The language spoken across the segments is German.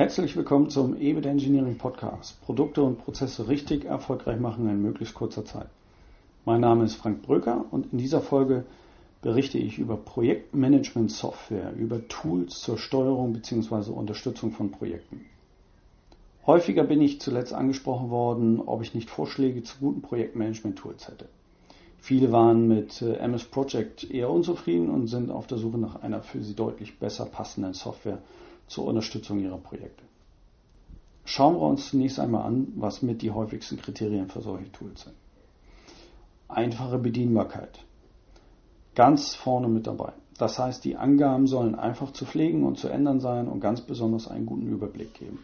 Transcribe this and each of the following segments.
Herzlich willkommen zum EBIT Engineering Podcast. Produkte und Prozesse richtig erfolgreich machen in möglichst kurzer Zeit. Mein Name ist Frank Bröker und in dieser Folge berichte ich über Projektmanagement-Software, über Tools zur Steuerung bzw. Unterstützung von Projekten. Häufiger bin ich zuletzt angesprochen worden, ob ich nicht Vorschläge zu guten Projektmanagement-Tools hätte. Viele waren mit äh, MS Project eher unzufrieden und sind auf der Suche nach einer für sie deutlich besser passenden Software zur Unterstützung ihrer Projekte. Schauen wir uns zunächst einmal an, was mit die häufigsten Kriterien für solche Tools sind. Einfache Bedienbarkeit. Ganz vorne mit dabei. Das heißt, die Angaben sollen einfach zu pflegen und zu ändern sein und ganz besonders einen guten Überblick geben.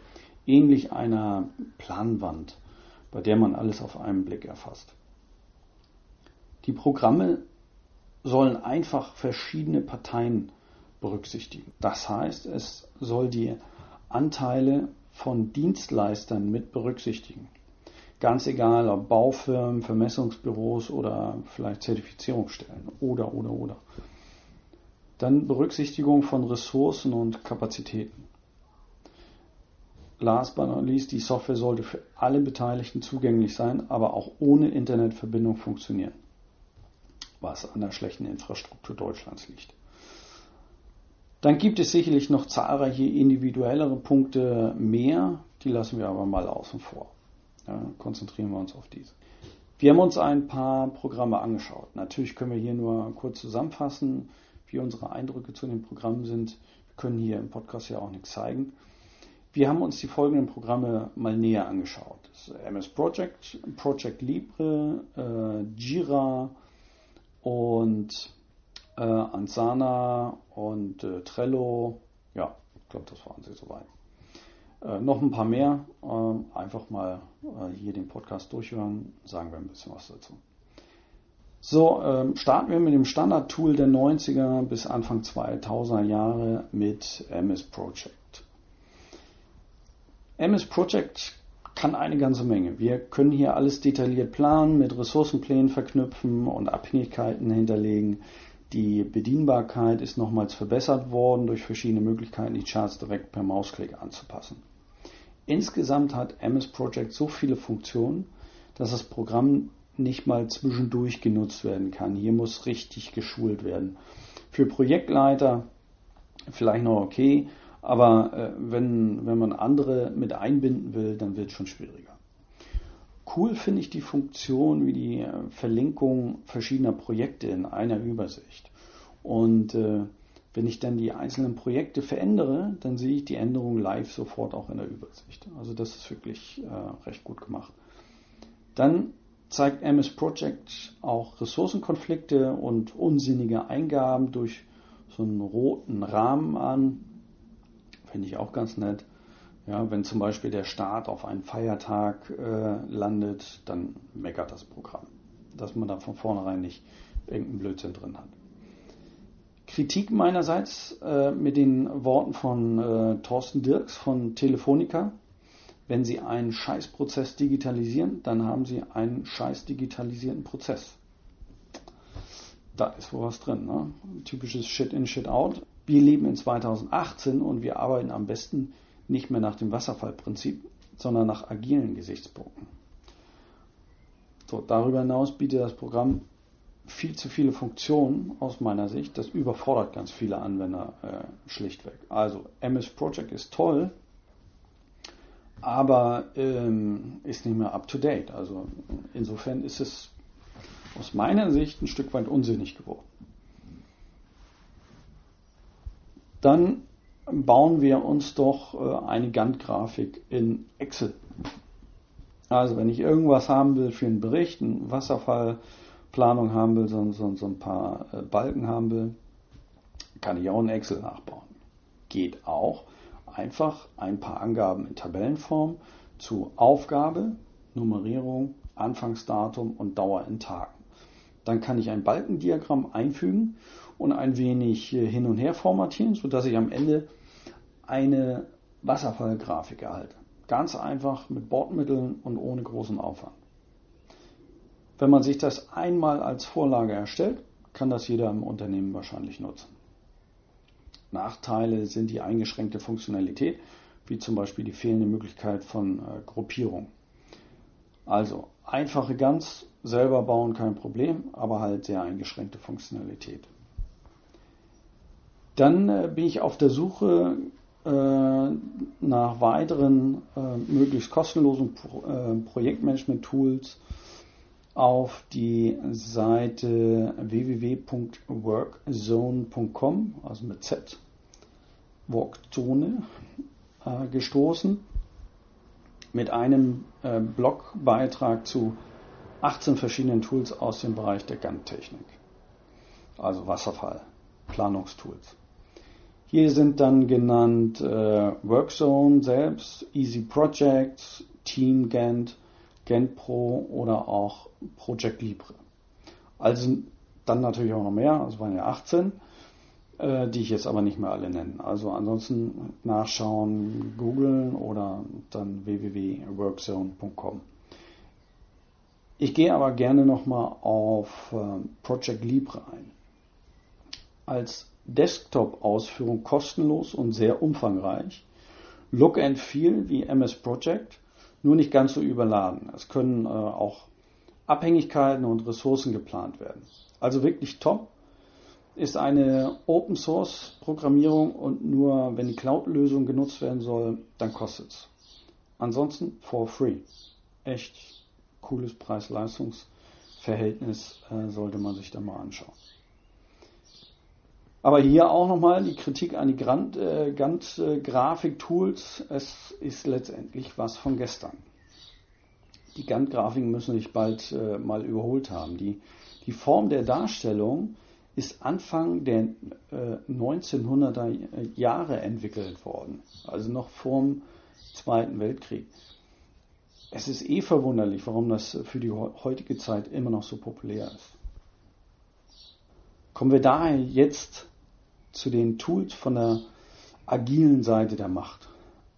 Ähnlich einer Planwand, bei der man alles auf einen Blick erfasst. Die Programme sollen einfach verschiedene Parteien berücksichtigen. Das heißt, es soll die Anteile von Dienstleistern mit berücksichtigen. Ganz egal, ob Baufirmen, Vermessungsbüros oder vielleicht Zertifizierungsstellen oder, oder, oder. Dann Berücksichtigung von Ressourcen und Kapazitäten. Last but not least, die Software sollte für alle Beteiligten zugänglich sein, aber auch ohne Internetverbindung funktionieren, was an der schlechten Infrastruktur Deutschlands liegt. Dann gibt es sicherlich noch zahlreiche individuellere Punkte mehr, die lassen wir aber mal außen vor. Ja, konzentrieren wir uns auf diese. Wir haben uns ein paar Programme angeschaut. Natürlich können wir hier nur kurz zusammenfassen, wie unsere Eindrücke zu den Programmen sind. Wir können hier im Podcast ja auch nichts zeigen. Wir haben uns die folgenden Programme mal näher angeschaut. MS Project, Project Libre, äh, Jira und äh, Ansana und äh, Trello. Ja, ich glaube, das waren sie soweit. Äh, noch ein paar mehr. Äh, einfach mal äh, hier den Podcast durchhören, sagen wir ein bisschen was dazu. So, ähm, starten wir mit dem Standard-Tool der 90er bis Anfang 2000er Jahre mit MS Project. MS Project kann eine ganze Menge. Wir können hier alles detailliert planen, mit Ressourcenplänen verknüpfen und Abhängigkeiten hinterlegen. Die Bedienbarkeit ist nochmals verbessert worden durch verschiedene Möglichkeiten, die Charts direkt per Mausklick anzupassen. Insgesamt hat MS Project so viele Funktionen, dass das Programm nicht mal zwischendurch genutzt werden kann. Hier muss richtig geschult werden. Für Projektleiter vielleicht noch okay, aber äh, wenn, wenn man andere mit einbinden will, dann wird es schon schwieriger. Cool finde ich die Funktion wie die äh, Verlinkung verschiedener Projekte in einer Übersicht. Und äh, wenn ich dann die einzelnen Projekte verändere, dann sehe ich die Änderung live sofort auch in der Übersicht. Also das ist wirklich äh, recht gut gemacht. Dann zeigt MS Project auch Ressourcenkonflikte und unsinnige Eingaben durch so einen roten Rahmen an. Finde ich auch ganz nett. Ja, wenn zum Beispiel der Start auf einen Feiertag äh, landet, dann meckert das Programm, dass man da von vornherein nicht irgendeinen Blödsinn drin hat. Kritik meinerseits äh, mit den Worten von äh, Thorsten Dirks von Telefonica. Wenn Sie einen Scheißprozess digitalisieren, dann haben Sie einen scheiß digitalisierten Prozess. Da ist wohl was drin. Ne? Typisches Shit in, Shit out. Wir leben in 2018 und wir arbeiten am besten nicht mehr nach dem Wasserfallprinzip, sondern nach agilen Gesichtspunkten. So, darüber hinaus bietet das Programm viel zu viele Funktionen aus meiner Sicht. Das überfordert ganz viele Anwender äh, schlichtweg. Also MS Project ist toll, aber ähm, ist nicht mehr up to date. Also insofern ist es aus meiner Sicht ein Stück weit unsinnig geworden. Dann bauen wir uns doch äh, eine Gantt-Grafik in Excel. Also wenn ich irgendwas haben will für einen Bericht, eine Wasserfallplanung haben will, so, so, so ein paar äh, Balken haben will, kann ich auch in Excel nachbauen. Geht auch. Einfach ein paar Angaben in Tabellenform zu Aufgabe, Nummerierung, Anfangsdatum und Dauer in Tagen. Dann kann ich ein Balkendiagramm einfügen und ein wenig äh, hin und her formatieren, sodass ich am Ende eine Wasserfallgrafik erhalte. Ganz einfach mit Bordmitteln und ohne großen Aufwand. Wenn man sich das einmal als Vorlage erstellt, kann das jeder im Unternehmen wahrscheinlich nutzen. Nachteile sind die eingeschränkte Funktionalität. wie zum Beispiel die fehlende Möglichkeit von äh, Gruppierung. Also einfache Ganz selber bauen kein Problem, aber halt sehr eingeschränkte Funktionalität. Dann äh, bin ich auf der Suche äh, nach weiteren äh, möglichst kostenlosen Pro Projektmanagement-Tools auf die Seite www.workzone.com, also mit Z, Workzone, gestoßen mit einem Blogbeitrag zu 18 verschiedenen Tools aus dem Bereich der Gantt-Technik, also Wasserfall, Planungstools. Hier sind dann genannt äh, Workzone selbst, Easy Projects, Team Gantt, Gantt Pro oder auch Project Libre. Also dann natürlich auch noch mehr, also waren ja 18, äh, die ich jetzt aber nicht mehr alle nenne. Also ansonsten nachschauen, googeln oder dann www.workzone.com. Ich gehe aber gerne nochmal auf äh, Project Libre ein. Als Desktop-Ausführung kostenlos und sehr umfangreich. Look and Feel wie MS Project, nur nicht ganz so überladen. Es können äh, auch Abhängigkeiten und Ressourcen geplant werden. Also wirklich top. Ist eine Open Source Programmierung und nur wenn die Cloud-Lösung genutzt werden soll, dann kostet es. Ansonsten for free. Echt cooles Preis-Leistungs-Verhältnis äh, sollte man sich da mal anschauen. Aber hier auch nochmal die Kritik an die Gantt-Grafik-Tools. Äh, es ist letztendlich was von gestern. Die Gantt-Grafiken müssen sich bald äh, mal überholt haben. Die, die Form der Darstellung ist Anfang der äh, 1900er Jahre entwickelt worden, also noch vor dem Zweiten Weltkrieg. Es ist eh verwunderlich, warum das für die heutige Zeit immer noch so populär ist. Kommen wir daher jetzt zu den Tools von der agilen Seite der Macht.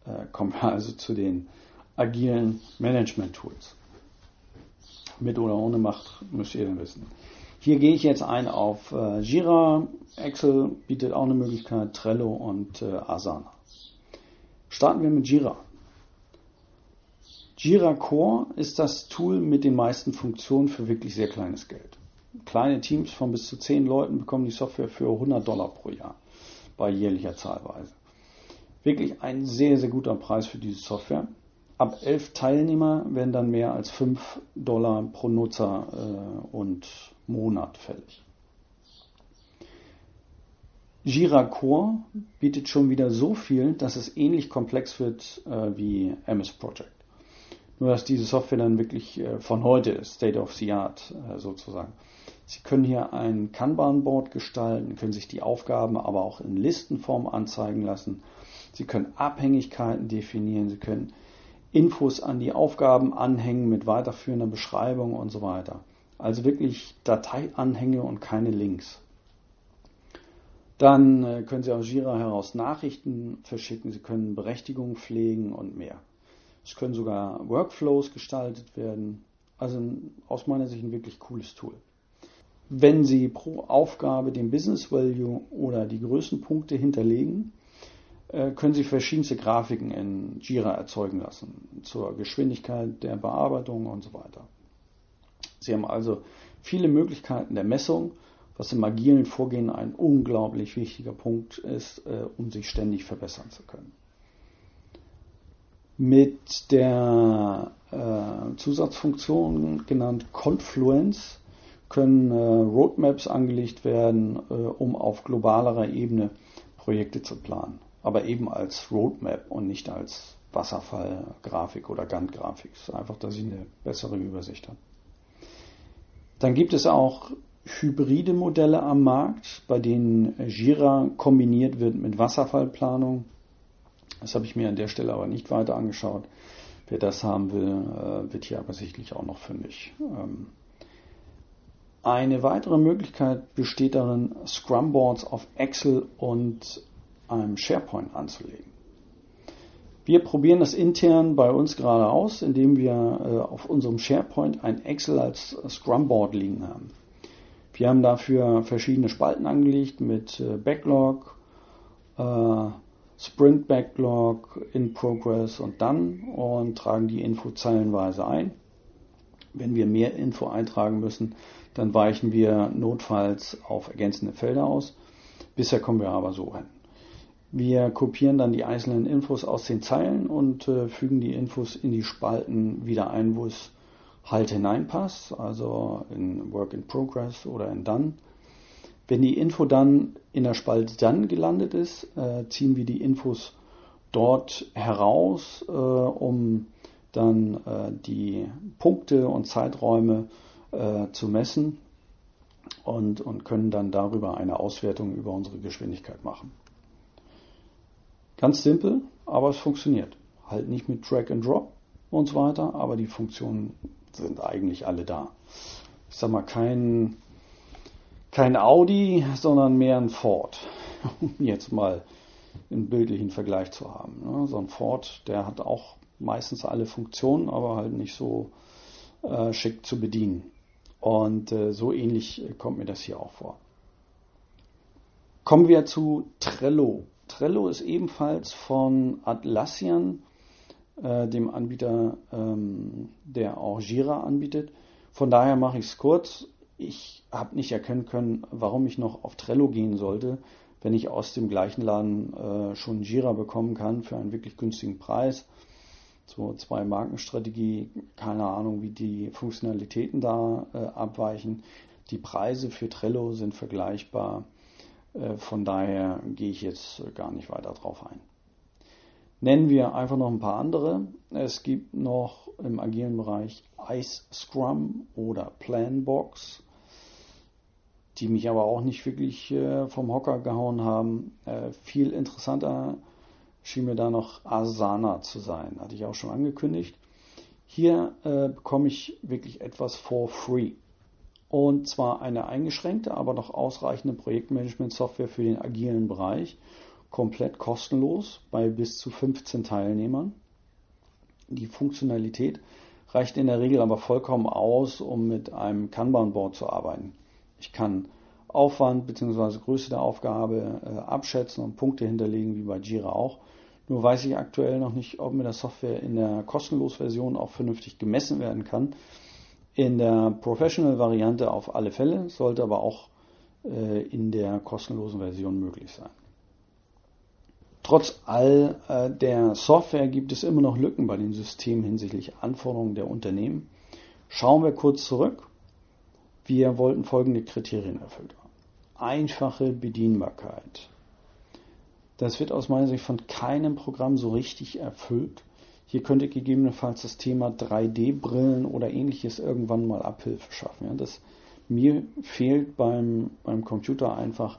Äh, kommen wir also zu den agilen Management-Tools. Mit oder ohne Macht müsst ihr dann wissen. Hier gehe ich jetzt ein auf äh, Jira. Excel bietet auch eine Möglichkeit, Trello und äh, Asana. Starten wir mit Jira. Jira Core ist das Tool mit den meisten Funktionen für wirklich sehr kleines Geld kleine Teams von bis zu zehn Leuten bekommen die Software für 100 Dollar pro Jahr bei jährlicher Zahlweise. Wirklich ein sehr, sehr guter Preis für diese Software. Ab elf Teilnehmer werden dann mehr als 5 Dollar pro Nutzer äh, und Monat fällig. Jira Core bietet schon wieder so viel, dass es ähnlich komplex wird äh, wie MS Project. Nur dass diese Software dann wirklich äh, von heute State of the Art äh, sozusagen. Sie können hier ein Kanban-Board gestalten, können sich die Aufgaben aber auch in Listenform anzeigen lassen. Sie können Abhängigkeiten definieren, Sie können Infos an die Aufgaben anhängen mit weiterführender Beschreibung und so weiter. Also wirklich Dateianhänge und keine Links. Dann äh, können Sie aus Jira heraus Nachrichten verschicken, Sie können Berechtigungen pflegen und mehr. Es können sogar Workflows gestaltet werden. Also aus meiner Sicht ein wirklich cooles Tool. Wenn Sie pro Aufgabe den Business Value oder die Größenpunkte hinterlegen, äh, können Sie verschiedenste Grafiken in Jira erzeugen lassen zur Geschwindigkeit der Bearbeitung und so weiter. Sie haben also viele Möglichkeiten der Messung, was im agilen Vorgehen ein unglaublich wichtiger Punkt ist, äh, um sich ständig verbessern zu können. Mit der äh, Zusatzfunktion genannt Confluence können äh, Roadmaps angelegt werden, äh, um auf globalerer Ebene Projekte zu planen. Aber eben als Roadmap und nicht als Wasserfallgrafik oder Gantt-Grafik. Einfach, dass ich eine bessere Übersicht habe. Dann gibt es auch hybride Modelle am Markt, bei denen Jira kombiniert wird mit Wasserfallplanung. Das habe ich mir an der Stelle aber nicht weiter angeschaut. Wer das haben will, äh, wird hier aber sicherlich auch noch fündig. Eine weitere Möglichkeit besteht darin, Scrum-Boards auf Excel und einem SharePoint anzulegen. Wir probieren das intern bei uns gerade aus, indem wir äh, auf unserem SharePoint ein Excel als Scrum-Board liegen haben. Wir haben dafür verschiedene Spalten angelegt mit äh, Backlog, äh, Sprint Backlog, in Progress und dann und tragen die Info zeilenweise ein. Wenn wir mehr Info eintragen müssen, dann weichen wir notfalls auf ergänzende Felder aus. Bisher kommen wir aber so hin. Wir kopieren dann die einzelnen Infos aus den Zeilen und äh, fügen die Infos in die Spalten wieder ein, wo es halt hineinpasst, also in Work in Progress oder in Done. Wenn die Info dann in der Spalte dann gelandet ist, äh, ziehen wir die Infos dort heraus, äh, um dann äh, die Punkte und Zeiträume äh, zu messen und, und können dann darüber eine Auswertung über unsere Geschwindigkeit machen. Ganz simpel, aber es funktioniert. Halt nicht mit Drag and Drop und so weiter, aber die Funktionen sind eigentlich alle da. Ich sag mal, kein kein Audi, sondern mehr ein Ford. Um jetzt mal einen bildlichen Vergleich zu haben. Ne? So ein Ford, der hat auch meistens alle Funktionen, aber halt nicht so äh, schick zu bedienen. Und äh, so ähnlich kommt mir das hier auch vor. Kommen wir zu Trello. Trello ist ebenfalls von Atlassian, äh, dem Anbieter, ähm, der auch Jira anbietet. Von daher mache ich es kurz ich habe nicht erkennen können, warum ich noch auf Trello gehen sollte, wenn ich aus dem gleichen Laden äh, schon Jira bekommen kann für einen wirklich günstigen Preis. So zwei Markenstrategie, keine Ahnung, wie die Funktionalitäten da äh, abweichen. Die Preise für Trello sind vergleichbar. Äh, von daher gehe ich jetzt gar nicht weiter drauf ein. Nennen wir einfach noch ein paar andere. Es gibt noch im agilen Bereich Ice Scrum oder Planbox die mich aber auch nicht wirklich äh, vom Hocker gehauen haben. Äh, viel interessanter schien mir da noch Asana zu sein, hatte ich auch schon angekündigt. Hier äh, bekomme ich wirklich etwas for free. Und zwar eine eingeschränkte, aber noch ausreichende Projektmanagement-Software für den agilen Bereich. Komplett kostenlos bei bis zu 15 Teilnehmern. Die Funktionalität reicht in der Regel aber vollkommen aus, um mit einem Kanban-Board zu arbeiten. Ich kann Aufwand bzw. Größe der Aufgabe äh, abschätzen und Punkte hinterlegen, wie bei Jira auch. Nur weiß ich aktuell noch nicht, ob mit der Software in der kostenlos Version auch vernünftig gemessen werden kann. In der Professional-Variante auf alle Fälle, sollte aber auch äh, in der kostenlosen Version möglich sein. Trotz all äh, der Software gibt es immer noch Lücken bei den Systemen hinsichtlich Anforderungen der Unternehmen. Schauen wir kurz zurück wir wollten folgende Kriterien erfüllt haben. Einfache Bedienbarkeit. Das wird aus meiner Sicht von keinem Programm so richtig erfüllt. Hier könnte gegebenenfalls das Thema 3D-Brillen oder ähnliches irgendwann mal Abhilfe schaffen. Ja, das, mir fehlt beim, beim Computer einfach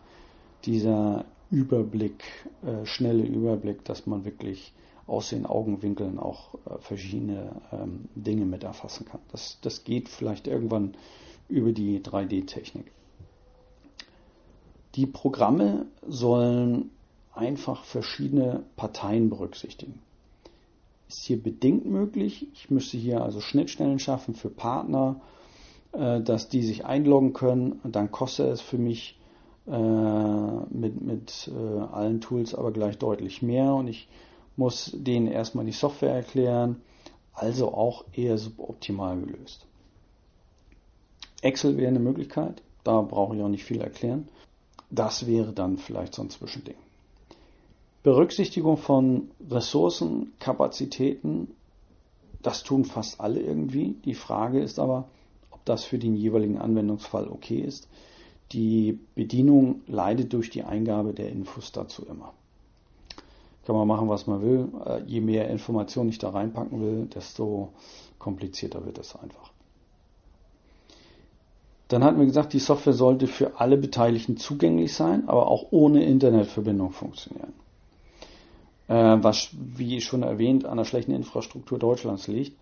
dieser Überblick, äh, schnelle Überblick, dass man wirklich aus den Augenwinkeln auch äh, verschiedene ähm, Dinge mit erfassen kann. Das, das geht vielleicht irgendwann über die 3D-Technik. Die Programme sollen einfach verschiedene Parteien berücksichtigen. Ist hier bedingt möglich. Ich müsste hier also Schnittstellen schaffen für Partner, äh, dass die sich einloggen können. Dann kostet es für mich äh, mit, mit äh, allen Tools aber gleich deutlich mehr und ich muss denen erstmal die Software erklären. Also auch eher suboptimal gelöst. Excel wäre eine Möglichkeit, da brauche ich auch nicht viel erklären. Das wäre dann vielleicht so ein Zwischending. Berücksichtigung von Ressourcen, Kapazitäten, das tun fast alle irgendwie. Die Frage ist aber, ob das für den jeweiligen Anwendungsfall okay ist. Die Bedienung leidet durch die Eingabe der Infos dazu immer. Kann man machen, was man will. Äh, je mehr Informationen ich da reinpacken will, desto komplizierter wird es einfach. Dann hatten wir gesagt, die Software sollte für alle Beteiligten zugänglich sein, aber auch ohne Internetverbindung funktionieren. Äh, was, wie schon erwähnt, an der schlechten Infrastruktur Deutschlands liegt.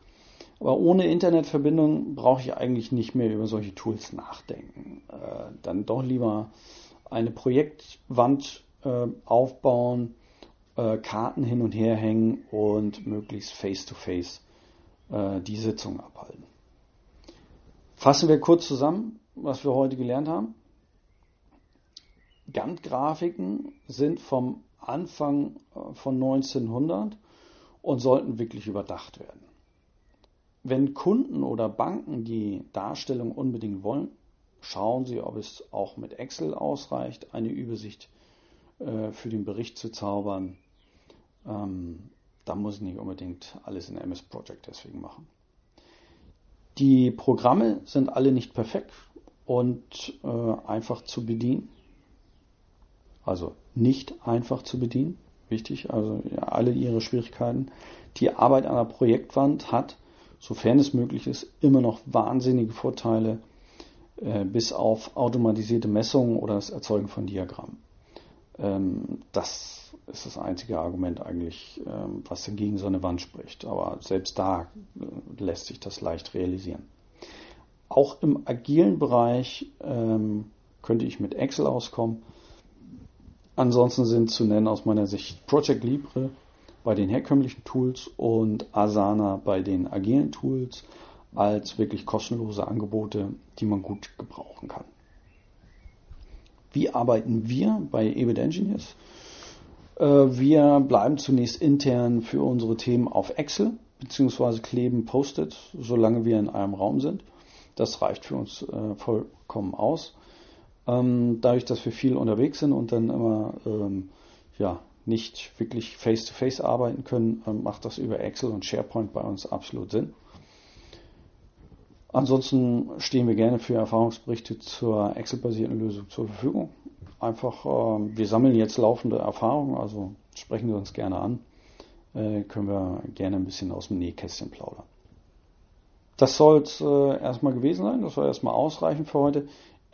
Aber ohne Internetverbindung brauche ich eigentlich nicht mehr über solche Tools nachdenken. Äh, dann doch lieber eine Projektwand äh, aufbauen, äh, Karten hin und her hängen und möglichst face-to-face -face, die Sitzung abhalten. Fassen wir kurz zusammen, was wir heute gelernt haben. Gantt-Grafiken sind vom Anfang äh, von 1900 und sollten wirklich überdacht werden. Wenn Kunden oder Banken die Darstellung unbedingt wollen, schauen Sie, ob es auch mit Excel ausreicht, eine Übersicht äh, für den Bericht zu zaubern. Ähm, da muss ich nicht unbedingt alles in MS Project deswegen machen. Die Programme sind alle nicht perfekt und äh, einfach zu bedienen. Also nicht einfach zu bedienen. Wichtig, also alle ihre Schwierigkeiten. Die Arbeit an der Projektwand hat, sofern es möglich ist, immer noch wahnsinnige Vorteile, äh, bis auf automatisierte Messungen oder das Erzeugen von Diagrammen. Ähm, das ist das einzige Argument eigentlich, ähm, was dagegen so eine Wand spricht. Aber selbst da äh, lässt sich das leicht realisieren. Auch im agilen Bereich ähm, könnte ich mit Excel auskommen. Ansonsten sind zu nennen aus meiner Sicht Project Libre bei den herkömmlichen Tools und Asana bei den agilen Tools als wirklich kostenlose Angebote, die man gut gebrauchen kann. Wie arbeiten wir bei EBIT Engineers? Äh, wir bleiben zunächst intern für unsere Themen auf Excel bzw. kleben Post-it, solange wir in einem Raum sind. Das reicht für uns äh, vollkommen aus. Ähm, dadurch, dass wir viel unterwegs sind und dann immer ähm, ja, nicht wirklich face-to-face -face arbeiten können, ähm, macht das über Excel und SharePoint bei uns absolut Sinn. Ansonsten stehen wir gerne für Erfahrungsberichte zur Excel-basierten Lösung zur Verfügung. Einfach, äh, wir sammeln jetzt laufende Erfahrungen, also sprechen Sie uns gerne an. Äh, können wir gerne ein bisschen aus dem Nähkästchen plaudern. Das soll es äh, erstmal gewesen sein. Das soll erstmal ausreichend für heute.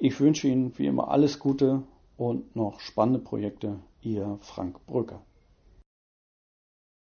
Ich wünsche Ihnen wie immer alles Gute und noch spannende Projekte. Ihr Frank Brücker.